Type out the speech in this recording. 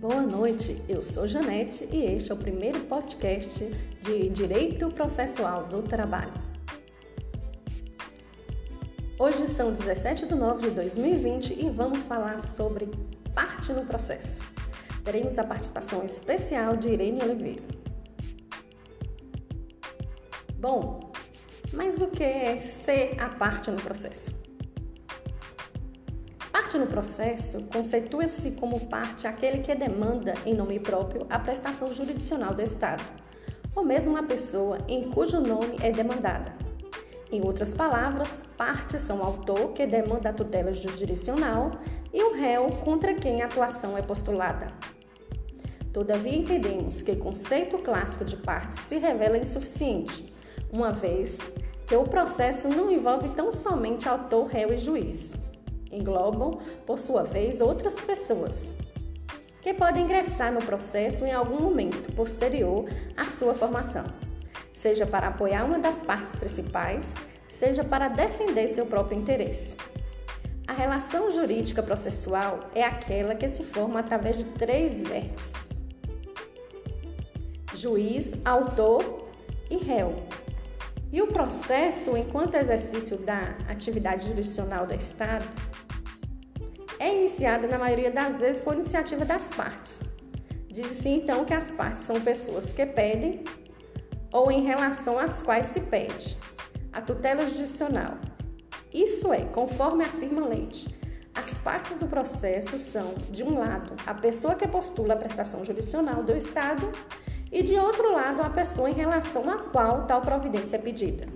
Boa noite, eu sou Janete e este é o primeiro podcast de Direito Processual do Trabalho. Hoje são 17 de nove de 2020 e vamos falar sobre parte no processo. Teremos a participação especial de Irene Oliveira. Bom, mas o que é ser a parte no processo? Parte no processo conceitua-se como parte aquele que demanda em nome próprio a prestação jurisdicional do Estado, ou mesmo uma pessoa em cujo nome é demandada. Em outras palavras, partes são o autor que demanda a tutela jurisdicional e o réu contra quem a atuação é postulada. Todavia, entendemos que o conceito clássico de parte se revela insuficiente, uma vez que o processo não envolve tão somente autor, réu e juiz englobam, por sua vez, outras pessoas que podem ingressar no processo em algum momento posterior à sua formação, seja para apoiar uma das partes principais, seja para defender seu próprio interesse. A relação jurídica processual é aquela que se forma através de três vértices: juiz, autor e réu. E o processo, enquanto exercício da atividade jurisdicional do Estado, é iniciada na maioria das vezes por iniciativa das partes. Diz-se então que as partes são pessoas que pedem ou em relação às quais se pede a tutela jurisdicional. Isso é, conforme afirma a lei, as partes do processo são, de um lado, a pessoa que postula a prestação jurisdicional do Estado e, de outro lado, a pessoa em relação à qual tal providência é pedida.